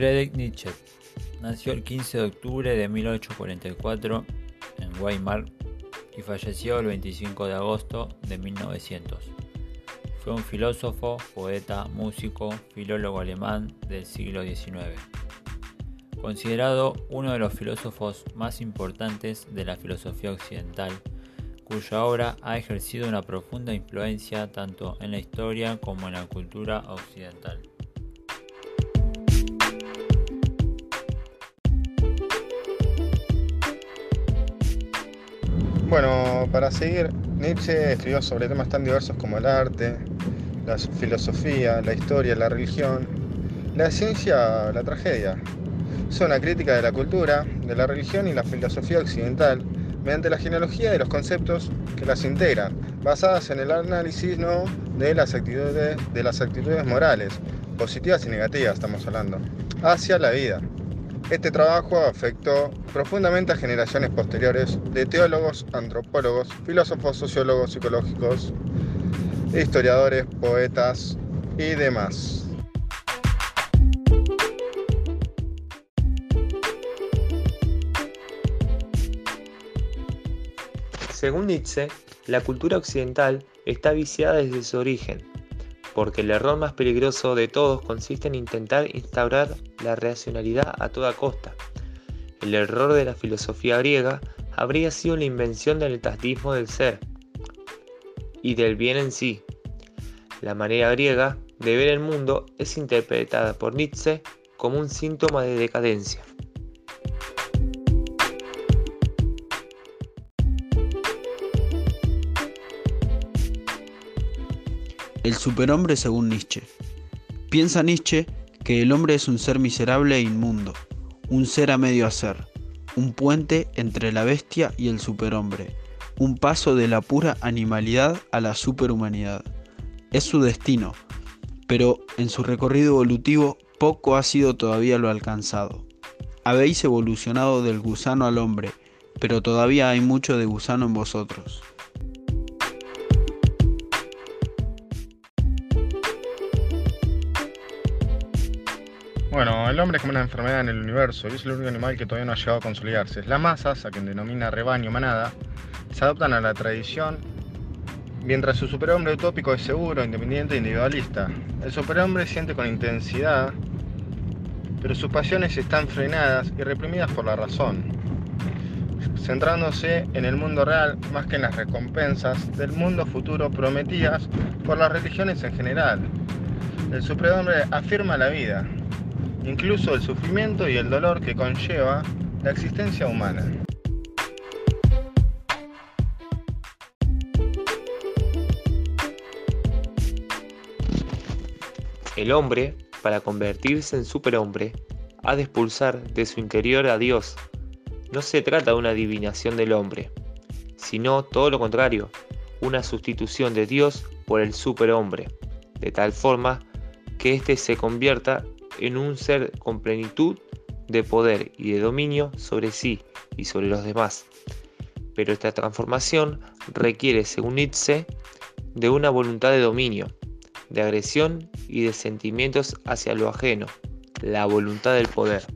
Friedrich Nietzsche nació el 15 de octubre de 1844 en Weimar y falleció el 25 de agosto de 1900. Fue un filósofo, poeta, músico, filólogo alemán del siglo XIX. Considerado uno de los filósofos más importantes de la filosofía occidental, cuya obra ha ejercido una profunda influencia tanto en la historia como en la cultura occidental. Bueno, para seguir, Nietzsche escribió sobre temas tan diversos como el arte, la filosofía, la historia, la religión, la ciencia, la tragedia. Es una crítica de la cultura, de la religión y la filosofía occidental mediante la genealogía de los conceptos que las integran, basadas en el análisis ¿no? de, las actitudes, de las actitudes morales, positivas y negativas estamos hablando, hacia la vida. Este trabajo afectó profundamente a generaciones posteriores de teólogos, antropólogos, filósofos, sociólogos, psicológicos, historiadores, poetas y demás. Según Nietzsche, la cultura occidental está viciada desde su origen porque el error más peligroso de todos consiste en intentar instaurar la racionalidad a toda costa. El error de la filosofía griega habría sido la invención del etatismo del ser y del bien en sí. La manera griega de ver el mundo es interpretada por Nietzsche como un síntoma de decadencia. El superhombre según Nietzsche. Piensa Nietzsche que el hombre es un ser miserable e inmundo, un ser a medio hacer, un puente entre la bestia y el superhombre, un paso de la pura animalidad a la superhumanidad. Es su destino, pero en su recorrido evolutivo poco ha sido todavía lo alcanzado. Habéis evolucionado del gusano al hombre, pero todavía hay mucho de gusano en vosotros. Bueno, el hombre es como una enfermedad en el universo y es el único animal que todavía no ha llegado a consolidarse. Las masas, a quien denomina rebaño manada, se adoptan a la tradición, mientras su superhombre utópico es seguro, independiente e individualista. El superhombre siente con intensidad, pero sus pasiones están frenadas y reprimidas por la razón, centrándose en el mundo real más que en las recompensas del mundo futuro prometidas por las religiones en general. El superhombre afirma la vida, incluso el sufrimiento y el dolor que conlleva la existencia humana. El hombre, para convertirse en superhombre, ha de expulsar de su interior a Dios. No se trata de una adivinación del hombre, sino todo lo contrario, una sustitución de Dios por el superhombre, de tal forma que éste se convierta en un ser con plenitud de poder y de dominio sobre sí y sobre los demás. Pero esta transformación requiere, según Nietzsche, de una voluntad de dominio, de agresión y de sentimientos hacia lo ajeno, la voluntad del poder.